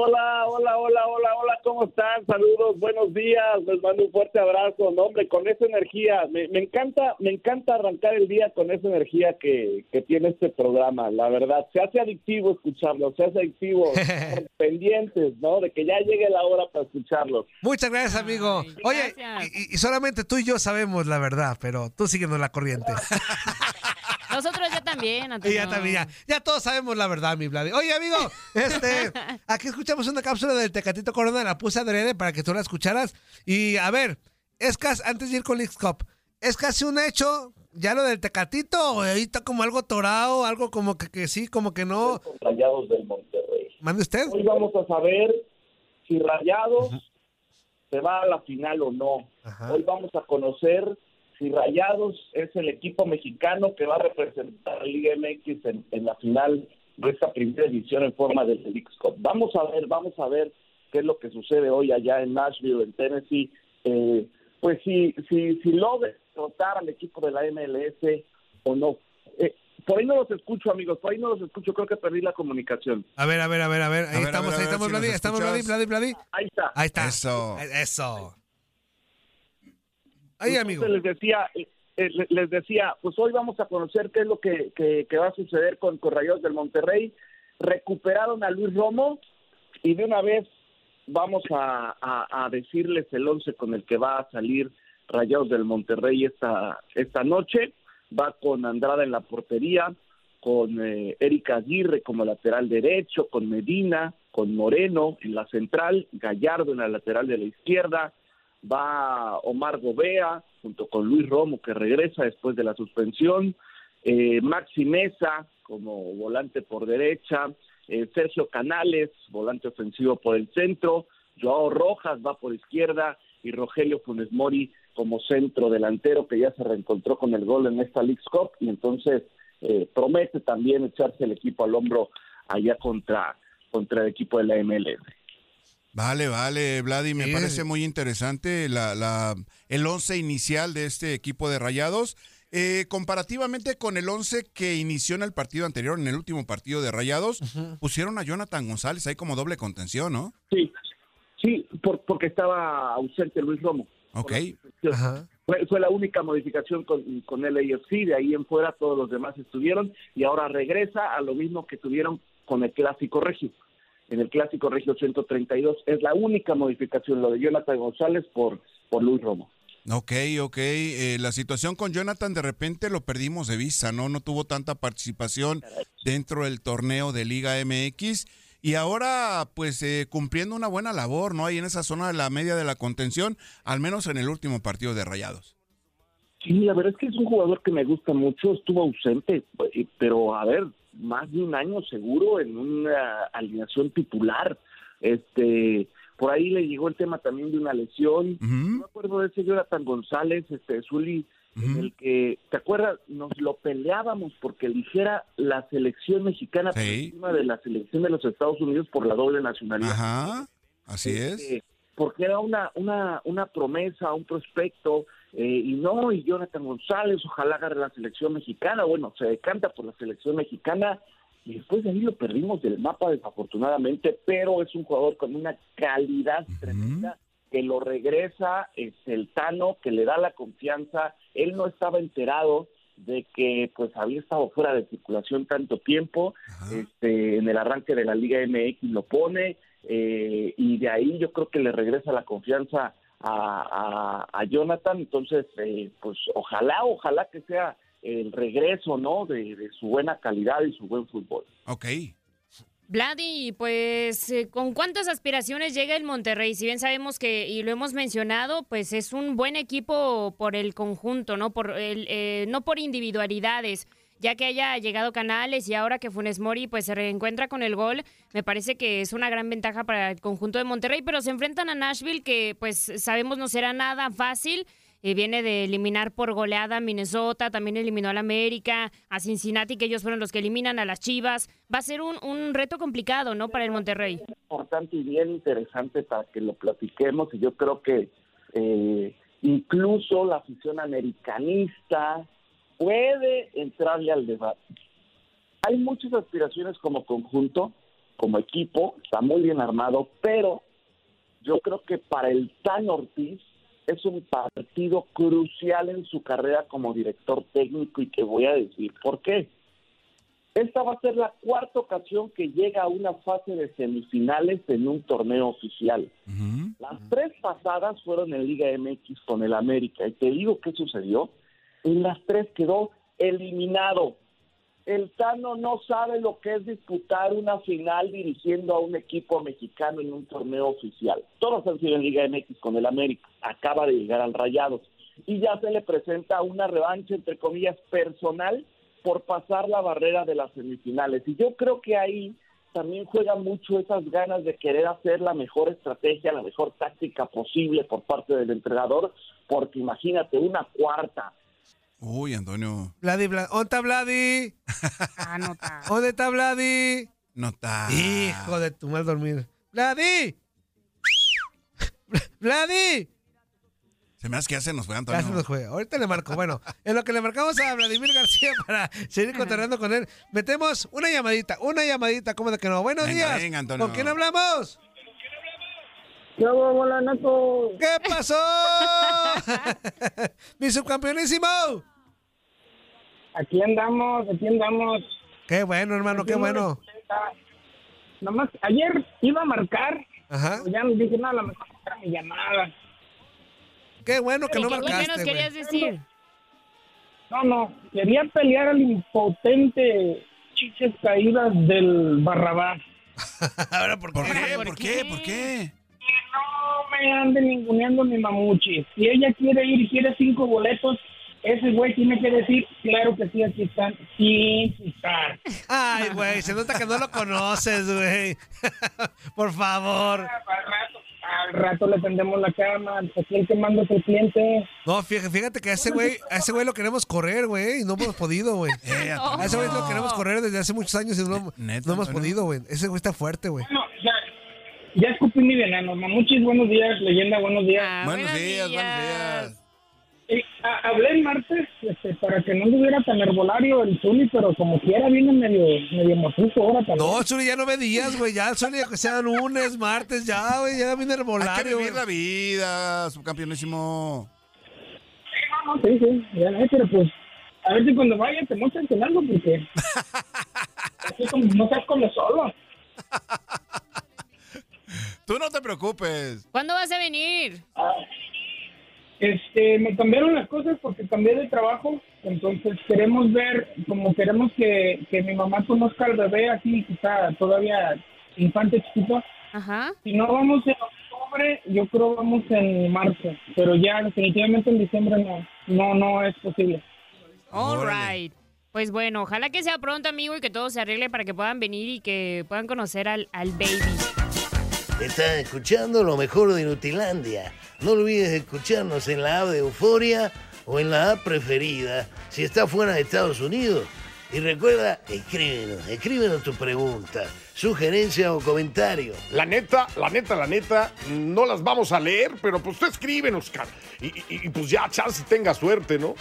Hola, hola, hola, hola, hola, ¿cómo están? Saludos, buenos días, les mando un fuerte abrazo, no, hombre, con esa energía, me, me encanta, me encanta arrancar el día con esa energía que, que tiene este programa, la verdad, se hace adictivo escucharlo, se hace adictivo, pendientes, ¿no? De que ya llegue la hora para escucharlos. Muchas gracias, amigo. Ay, Oye, gracias. y, y solamente tú y yo sabemos la verdad, pero tú síguenos la corriente. Nosotros ya también, Y Antonio. ya también, ya, ya todos sabemos la verdad, mi Vladi. Oye, amigo, este, aquí escuchamos una cápsula del Tecatito Corona, la puse adrede para que tú la escucharas. Y a ver, es casi, antes de ir con Leagues Cup, ¿es casi un hecho ya lo del Tecatito o ahí está como algo torado, algo como que, que sí, como que no? Con Rayados del Monterrey. Mande usted. Hoy vamos a saber si Rayados se va a la final o no. Ajá. Hoy vamos a conocer si Rayados es el equipo mexicano que va a representar a Liga MX en, en la final de esta primera edición en forma del Leagues Cup. Vamos a ver, vamos a ver qué es lo que sucede hoy allá en Nashville, en Tennessee. Eh, pues si, si, si logra derrotar al equipo de la MLS o no. Eh, por ahí no los escucho, amigos, por ahí no los escucho, creo que perdí la comunicación. A ver, a ver, a ver, a ver. Ahí A estamos, ver, ahí ver estamos, Vladi, estamos. Vladi, Vladi. Ahí está. Ahí está. Eso. Eso. Ahí, amigo. les decía, eh, eh, le- les decía, pues hoy vamos a conocer qué es lo que, que- que va a suceder con, con Rayados del Monterrey. Recuperaron a Luis Romo y de una vez vamos a, a- a decirles el once con el que va a salir Rayados del Monterrey esta, esta noche. Va con Andrada en la portería, con eh, Erika Aguirre como lateral derecho, con Medina, con Moreno en la central, Gallardo en la lateral de la izquierda, va Omar Gobea junto con Luis Romo que regresa después de la suspensión, eh, Maxi Mesa como volante por derecha, eh, Sergio Canales, volante ofensivo por el centro, Joao Rojas va por izquierda y Rogelio Funes Mori como centro delantero que ya se reencontró con el gol en esta League Cup y entonces eh, promete también echarse el equipo al hombro allá contra, contra el equipo de la MLS. Vale, vale, Vladi, me Sí. parece muy interesante la, la- el once inicial de este equipo de Rayados. Eh, comparativamente con el once que inició en el partido anterior, en el último partido de Rayados, pusieron a Jonathan González ahí como doble contención, ¿no? Sí, sí, por- porque estaba ausente Luis Romo. Ok. Fue, fue la única modificación con, con el AFC, de ahí en fuera todos los demás estuvieron y ahora regresa a lo mismo que tuvieron con el Clásico Regio. En el Clásico Regio 132 es la única modificación, lo de Jonathan González por, por Luis Romo. Ok, ok. Eh, la situación con Jonathan de repente lo perdimos de vista, ¿no? No tuvo tanta participación dentro del torneo de Liga MX. Y ahora, pues, eh, cumpliendo una buena labor, ¿no? Ahí en esa zona de la media de la contención, al menos en el último partido de Rayados. Sí, la verdad es que es un jugador que me gusta mucho, estuvo ausente, eh, pero a ver, más de un año seguro en una alineación titular. Este, por ahí le llegó el tema también de una lesión. No me acuerdo de ese Jonathan González, este, Zuli, en el que, ¿te acuerdas? Nos lo peleábamos porque eligiera la selección mexicana por encima de la selección de los Estados Unidos por la doble nacionalidad. Ajá, así es. Este, porque era una, una, una promesa, un prospecto, eh, y no, y Jonathan González, ojalá agarre la selección mexicana, bueno, se decanta por la selección mexicana, y después de ahí lo perdimos del mapa desafortunadamente, pero es un jugador con una calidad tremenda, que lo regresa este, el Tano, que le da la confianza, él no estaba enterado de que pues había estado fuera de circulación tanto tiempo, este, en el arranque de la Liga MX lo pone, eh, y de ahí yo creo que le regresa la confianza a, a- a Jonathan, entonces eh, pues ojalá, ojalá que sea el regreso, ¿no? De, de su buena calidad y su buen fútbol. Ok. Vladi, pues, eh, ¿con cuántas aspiraciones llega el Monterrey? Si bien sabemos que, y lo hemos mencionado, pues es un buen equipo por el conjunto, ¿no? Por el, eh, no por individualidades. Ya que haya llegado Canales y ahora que Funes Mori pues se reencuentra con el gol, me parece que es una gran ventaja para el conjunto de Monterrey, pero se enfrentan a Nashville que pues sabemos no será nada fácil. Eh, viene de eliminar por goleada a Minnesota, también eliminó al América, a Cincinnati, que ellos fueron los que eliminan a las Chivas. Va a ser un, un reto complicado, ¿no? Para el Monterrey. importante y bien interesante para que lo platiquemos y yo creo que eh, incluso la afición americanista puede entrarle al debate. Hay muchas aspiraciones como conjunto, como equipo, está muy bien armado, pero yo creo que para el Tan Ortiz es un partido crucial en su carrera como director técnico y te voy a decir por qué. Esta va a ser la cuarta ocasión que llega a una fase de semifinales en un torneo oficial. Las tres pasadas fueron en Liga MX con el América. Y te digo qué sucedió. En las tres quedó eliminado. El Tano no sabe lo que es disputar una final dirigiendo a un equipo mexicano en un torneo oficial. Todos han sido en Liga MX con el América. Acaba de llegar al Rayados. Y ya se le presenta una revancha, entre comillas, personal por pasar la barrera de las semifinales. Y yo creo que ahí también juega mucho esas ganas de querer hacer la mejor estrategia, la mejor táctica posible por parte del entrenador, porque imagínate, una cuarta. Uy, Antonio. Vladi, Vladi. ¿Dónde está Vladi? Ah, no está. ¿Dónde está Vladi? No está. Hijo de tu mal dormir. ¡Vladi! ¡Vladi! Se me hace que ya se nos fue, Ya Antonio. se nos fue. Ahorita le marco. Bueno, en lo que le marcamos a Vladimir García para seguir cotorreando con él, metemos una llamadita, una llamadita, ¿cómo de que no? Buenos Venga, días. venga, Antonio. ¿Con quién hablamos? Yo, hola, Naco. ¿Qué pasó? ¡Mi subcampeonísimo! Aquí andamos, aquí andamos. Qué bueno, hermano, qué bueno. Nomás, ayer iba a marcar. Ajá. pero Ya me dije, no, a lo mejor era mi llamada. Qué bueno que no ¿Qué- ¿Qué marcaste, nos güey. querías decir? No, no, quería pelear al impotente chiches caídas del Barrabás. Ahora, ¿por qué? ¿Por qué? ¿Por qué? No me ande ninguneando mi mamuchi. Si ella quiere ir y quiere cinco boletos, ese güey tiene que decir, claro que sí, aquí están, sin citar. Ay, güey, se nota que no lo conoces, güey. Por favor. Al rato le tendemos la cama, el que manda el cliente. No, fíjate, fíjate que a ese güey, a ese güey lo queremos correr, güey, y no hemos podido, güey. a ese güey lo queremos correr desde hace muchos años y no, no hemos podido, güey. Ese güey está fuerte, güey. Bueno, ya, ya escupí mi veneno. Mamuchis, buenos días. Leyenda, buenos días. buenos días, buenos días. Eh, a- hablé el martes este, para que no estuviera tan herbolario el Zuli, pero como quiera viene medio, medio mafuzo ahora también. No, Zuli ya no ve días, güey. Ya el Zuli que sea lunes, martes, ya, güey. Ya viene Hay que herbolario, vivir la vida, subcampeonísimo. No, no, sí, sí, ya no, pero pues, a ver si cuando vaya te muestran con algo, porque así como no estás como solo. Tú no te preocupes. ¿Cuándo vas a venir? Este, me cambiaron las cosas porque cambié de trabajo, entonces queremos ver, como queremos que, que mi mamá conozca al bebé así, que está todavía infante chiquito. Ajá. Si no vamos en octubre, yo creo vamos en marzo, pero ya definitivamente en diciembre no, no, no es posible. All right. Pues bueno, ojalá que sea pronto, amigo, y que todo se arregle para que puedan venir y que puedan conocer al, al baby. Estás escuchando lo mejor de Nutilandia. No olvides escucharnos en la app de Euforia o en la app preferida si estás fuera de Estados Unidos. Y recuerda, escríbenos, escríbenos tu pregunta, sugerencia o comentario. La neta, la neta, la neta, no las vamos a leer, pero pues tú escríbenos, cara. Y, y- y, pues ya, chance tenga suerte, ¿no?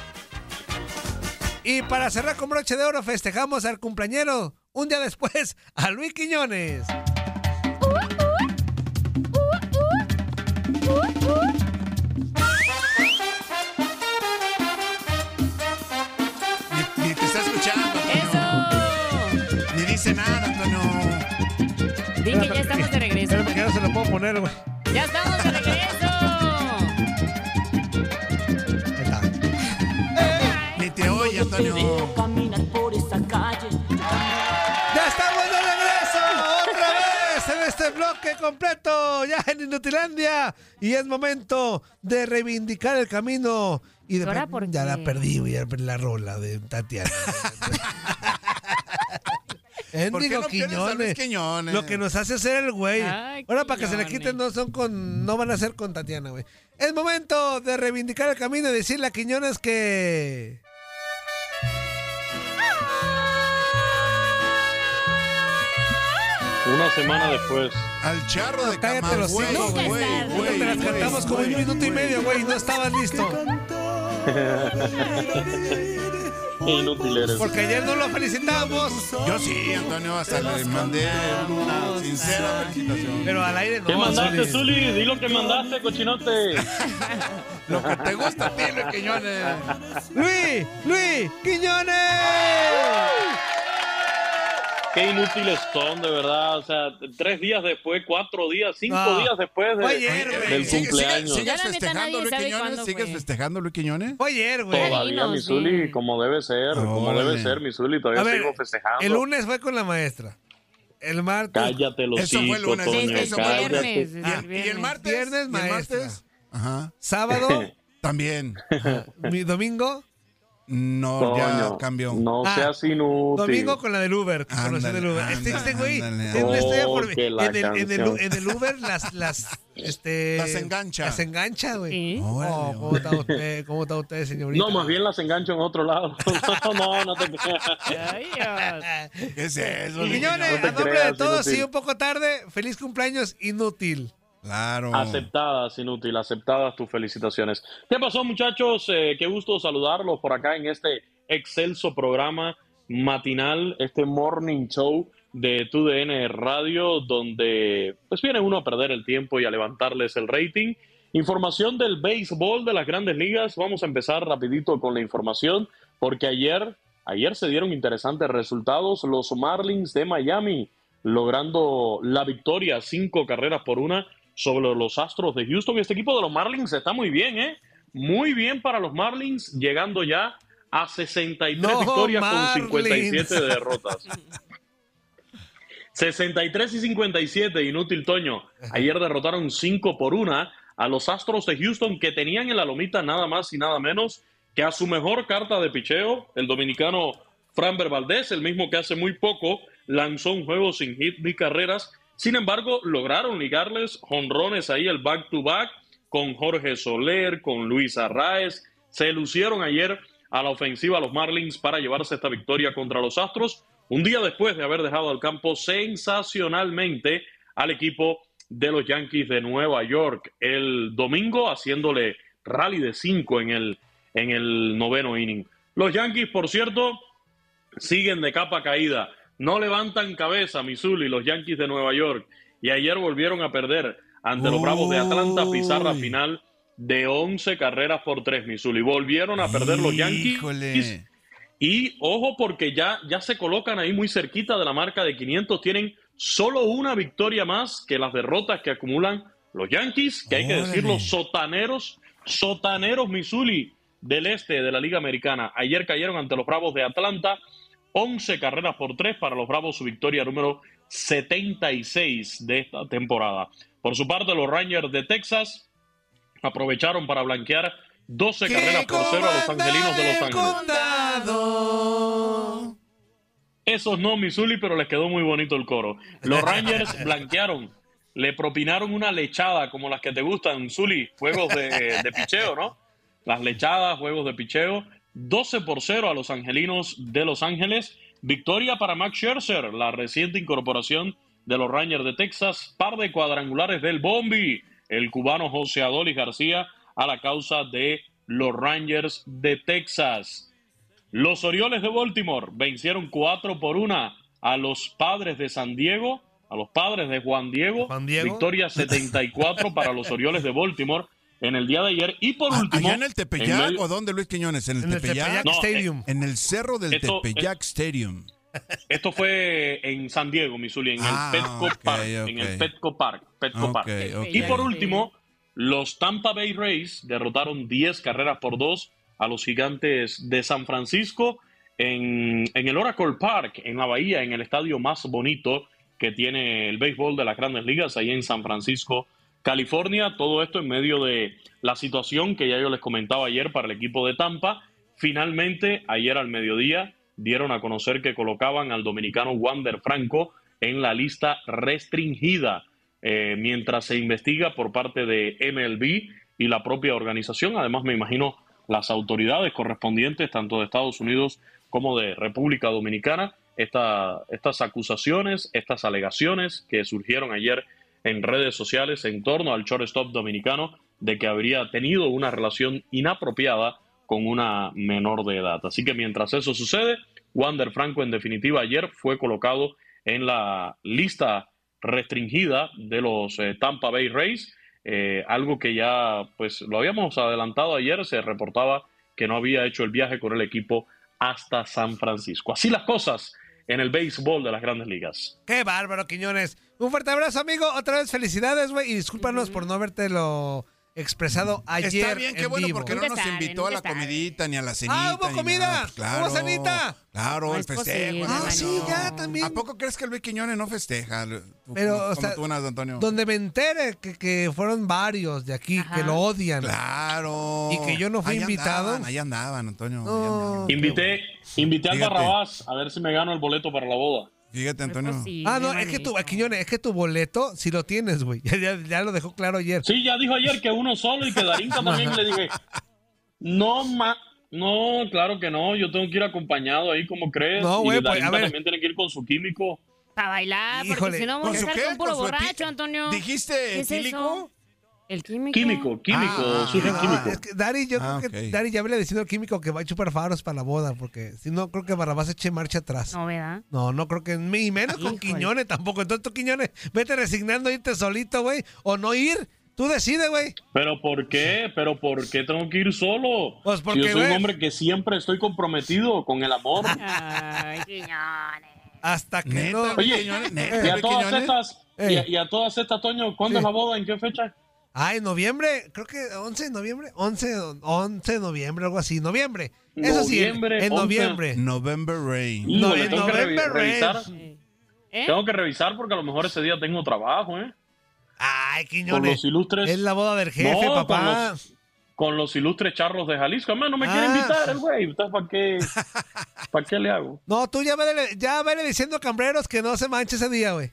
Y para cerrar con broche de oro, festejamos al cumpleañero un día después a Luis Quiñones. Ni, te está escuchando. ¡Eso! Ni dice nada, Antonio. Di que ya estamos de regreso. Espérame que ya no se lo puedo poner, güey. ¡Ya estamos de regreso! Ni te oye, Antonio. Caminar por esa calle. ¡Ya estamos de regreso! ¡Otra vez en este bloque completo! Ya en Inutilandia. Y es momento de reivindicar el camino. Y de ¿Ahora por ya qué? la perdí, güey, ya perdí la rola de Tatiana. ¿Por qué Endigo no a Quiñones. Quiñones? Lo que nos hace hacer el güey. Ay, Ahora para que se le quiten no son con. no van a ser con Tatiana, güey. Es momento de reivindicar el camino y decirle a Quiñones que. Una semana después. Al charro de Cállate los Camagüey, hijos, güey, güey. Te las cantamos como un minuto y medio, güey. y No estabas listo. Inútil eres. Porque ayer no lo felicitamos. Yo sí, Antonio, hasta le mandé una sincera felicitación. Pero al aire no. ¿Qué mandaste, Zuli. Zuli? Di lo que mandaste, cochinote. Lo que te gusta a ti, Luis Quiñones. Luis, Luis, Quiñones. Qué inútiles son, de verdad. O sea, tres días después, cuatro días, cinco No. días después de- ayer, del ¿Sigue- cumpleaños. sigue- ¿Sigues festejando, Luis Quiñones? ¿Sigues festejando, Luis Quiñones? Fue ayer, güey. Todavía, dinos, mi Zuli, bien. como debe ser, como debe ser, mi Zuli, A todavía ver, sigo festejando. el lunes fue con la maestra. El martes. Cállate los Eso fue el lunes, Toño, eso fue el cállate. viernes. ¿Y el y martes? Viernes, ¿Y el maestra. martes? Ajá. Sábado, También. mi domingo. No, ya Toño, cambió. No Ah, seas inútil. Domingo con la del Uber. del Uber. Este, este güey por Oh, en el, en, en el Uber las las este Las engancha. Las engancha, güey. Órale, Oh, ¿cómo está usted? ¿Cómo está usted, señorita? No, más bien las engancho en otro lado. no, no, no te creas. ¿Qué es eso? Quiñones, No a nombre creas, de todos, inútil. sí, un poco tarde. Feliz cumpleaños inútil. Claro. Aceptadas, inútil, aceptadas tus felicitaciones. ¿Qué pasó, muchachos? Eh, qué gusto saludarlos por acá en este excelso programa matinal, este morning show de TUDN Radio, donde pues viene uno a perder el tiempo y a levantarles el rating. Información del béisbol de las grandes ligas. Vamos a empezar rapidito con la información, porque ayer, ayer se dieron interesantes resultados. Los Marlins de Miami logrando la victoria, cinco carreras por una sobre los Astros de Houston. Este equipo de los Marlins está muy bien, ¿eh? Muy bien para los Marlins, llegando ya a 63 No, victorias Marlins. con 57 derrotas. 63 y 57, inútil Toño. Ayer derrotaron 5 por 1 a los Astros de Houston que tenían en la lomita nada más y nada menos que a su mejor carta de picheo, el dominicano Framber Valdés, el mismo que hace muy poco lanzó un juego sin hit ni carreras. Sin embargo, lograron ligarles jonrones ahí el back-to-back con Jorge Soler, con Luis Arraez. Se lucieron ayer a la ofensiva los Marlins para llevarse esta victoria contra los Astros, un día después de haber dejado al campo sensacionalmente al equipo de los Yankees de Nueva York el domingo, haciéndole rally de cinco en el, en el noveno inning. Los Yankees, por cierto, siguen de capa caída. No levantan cabeza, Missouri, los Yankees de Nueva York. Y ayer volvieron a perder ante los Bravos de Atlanta, pizarra final de 11 carreras por 3, Missouri. Volvieron a perder los Yankees. Y ojo porque ya, ya se colocan ahí muy cerquita de la marca de 500. Tienen solo una victoria más que las derrotas que acumulan los Yankees, que hay que decirlo, sotaneros, sotaneros Missouri del este de la Liga Americana. Ayer cayeron ante los Bravos de Atlanta. 11 carreras por 3 para los Bravos, su victoria número 76 de esta temporada. Por su parte, los Rangers de Texas aprovecharon para blanquear 12 carreras por 0 a los Angelinos de Los Ángeles. Esos no, Missouri, pero les quedó muy bonito el coro. Los Rangers blanquearon, le propinaron una lechada como las que te gustan, Zully, juegos de, de picheo, ¿no? Las lechadas, juegos de picheo. 12 por 0 a los angelinos de Los Ángeles. Victoria para Max Scherzer, la reciente incorporación de los Rangers de Texas. Par de cuadrangulares del Bombi, el cubano José Adolis García, a la causa de los Rangers de Texas. Los Orioles de Baltimore vencieron 4 por 1 a los Padres de San Diego, a los Padres de Juan Diego. Diego. Victoria 74 para los Orioles de Baltimore en el día de ayer. Y por Ah, último. ¿Allá en el Tepeyac medio- o dónde, Luis Quiñones? ¿En el En el Tepeyac? Tepeyac No, Stadium. En el cerro del Esto- Tepeyac Stadium. Esto fue en San Diego, Missouri, en Ah, el Petco ok, Park. En el. Petco Park. Petco. Y por último, los Tampa Bay Rays derrotaron 10 carreras por 2 a los gigantes de San Francisco en, en el Oracle Park, en la Bahía, en el estadio más bonito que tiene el béisbol de las grandes ligas, ahí en San Francisco, California. Todo esto en medio de la situación que ya yo les comentaba ayer para el equipo de Tampa. Finalmente, ayer al mediodía, dieron a conocer que colocaban al dominicano Wander Franco en la lista restringida eh, mientras se investiga por parte de MLB y la propia organización. Además, me imagino las autoridades correspondientes, tanto de Estados Unidos como de República Dominicana, esta- estas acusaciones, estas alegaciones que surgieron ayer en redes sociales en torno al shortstop dominicano de que habría tenido una relación inapropiada con una menor de edad. Así que mientras eso sucede, Wander Franco en definitiva ayer fue colocado en la lista restringida de los eh, Tampa Bay Rays, eh, algo que ya pues lo habíamos adelantado ayer, se reportaba que no había hecho el viaje con el equipo hasta San Francisco. Así las cosas en el béisbol de las grandes ligas. Qué bárbaro, Quiñones. Un fuerte abrazo, amigo. Otra vez felicidades, güey. Y discúlpanos por no habértelo expresado ayer. Está bien, qué en bueno, vivo. porque no nos invitó a la comidita, ni a la cenita. Ah, hubo ni comida. nada. Pues claro, Hubo cenita. Claro, No el es festejo. posible, Ah, Ah, sí, ya también. ¿A poco crees que el Luis Quiñones no festeja? Pero, Como o sea, tú, Antonio. Donde me entere que, que fueron varios de aquí Ajá. que lo odian. Claro. Y que yo no fui Ahí invitado. Andaban, ahí andaban, Antonio. ahí No. andaban. Invité, invité al. Barrabás a ver si me gano el boleto para la boda. Fíjate, No es Antonio. posible, Ah, no, es que tu. Quiñones, es que tu boleto, si lo tienes, güey. Ya, ya- ya lo dejó claro ayer. Sí, ya dijo ayer que uno solo y que Darinka también le dije, no, ma, no, claro que no, yo tengo que ir acompañado ahí, como crees? No, güey, y pues, a Darinka ver. también tiene que ir con su químico. Para bailar, Híjole, porque si no vamos ¿con a su estar con puro ¿Con su epi- borracho, Antonio. ¿Dijiste ¿Qué es eso? El químico. Químico, químico, Ah, ah, químico. Es que Dari, yo Ah, creo que. Dari ya le diciendo al químico que va a chupar faros para la boda, porque si no, creo que Barrabás eche marcha atrás. No, ¿verdad? No, no creo que ni menos con. Quiñones tampoco. Entonces tú, Quiñones, vete resignando a irte solito, güey, o no ir. Tú decides, güey. Pero ¿por qué? ¿Pero por qué tengo que ir solo? Pues Si porque, yo soy un hombre que siempre estoy comprometido con el amor. Ay, Quiñones. Hasta que Neta, no. Luis Oye, Quiñones, y a todas estas, y a, y todas estas, Toño, ¿cuándo Sí. es la boda? ¿En qué fecha? Ah, en noviembre, creo que 11 de noviembre. 11, 11 de noviembre, algo así. Noviembre. Eso sí, en- Noviembre, en 11. noviembre. November Rain. No, en tengo que revi- November, revisar. ¿Eh? Tengo que revisar porque a lo mejor ese día tengo trabajo, ¿eh? Ay, Con Quiñones. los ilustres. Es la boda del jefe, No, papá. con los- con los ilustres charros de Jalisco. Además, no me quiere Ah. invitar el güey. ¿para qué, ¿para qué le hago? No, tú ya vele, ya vele diciendo a Cambreros que no se manche ese día, güey.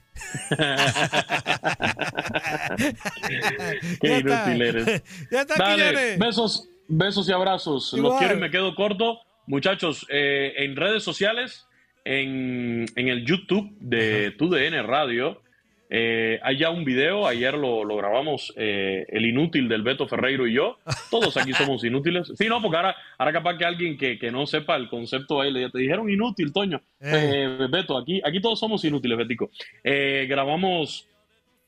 Qué Ya está. inútil eres. Ya está, Dale, besos, besos y abrazos. Igual. Los quiero y me quedo corto. Muchachos, eh, en redes sociales, en, en el YouTube de TUDN Radio, eh, hay ya un video, ayer lo, lo grabamos, eh, el inútil del Beto Ferreiro y yo. Todos aquí somos inútiles. Sí, no, porque ahora, ahora capaz que alguien que, que no sepa el concepto ahí, le te dijeron inútil, Toño. Eh, Beto, aquí, aquí todos somos inútiles, Betico. Eh, grabamos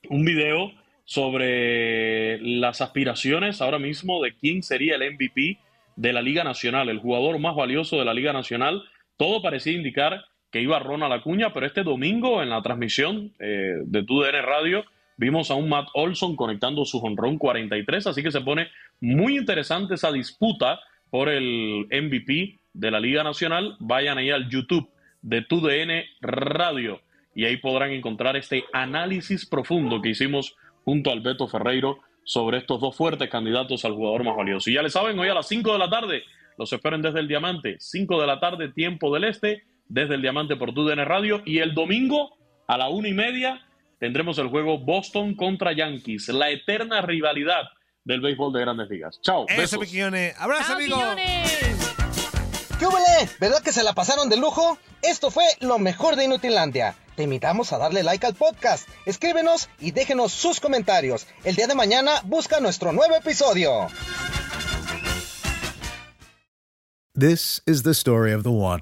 un video sobre las aspiraciones ahora mismo de quién sería el MVP de la Liga Nacional, el jugador más valioso de la Liga Nacional. Todo parecía indicar que iba Ronald Acuña, pero este domingo en la transmisión eh, de TUDN Radio vimos a un Matt Olson conectando su honrón 43, así que se pone muy interesante esa disputa por el MVP de la Liga Nacional. Vayan ahí al YouTube de TUDN Radio y ahí podrán encontrar este análisis profundo que hicimos junto al Beto Ferreiro sobre estos dos fuertes candidatos al jugador más valioso. Y ya le saben, hoy a las 5 de la tarde los esperen desde el Diamante, 5 de la tarde, tiempo del Este, desde el Diamante por TUDN Radio. Y el domingo a la una y media tendremos el juego Boston contra Yankees, la eterna rivalidad del béisbol de grandes ligas. Chao. Eso, Quiñones. Abrazo, amigo. ¿Qué? ¿Verdad que se la pasaron de lujo? Esto fue lo mejor de Inutilandia. Te invitamos a darle like al podcast, escríbenos y déjenos sus comentarios. El día de mañana busca nuestro nuevo episodio. This is the story of the one.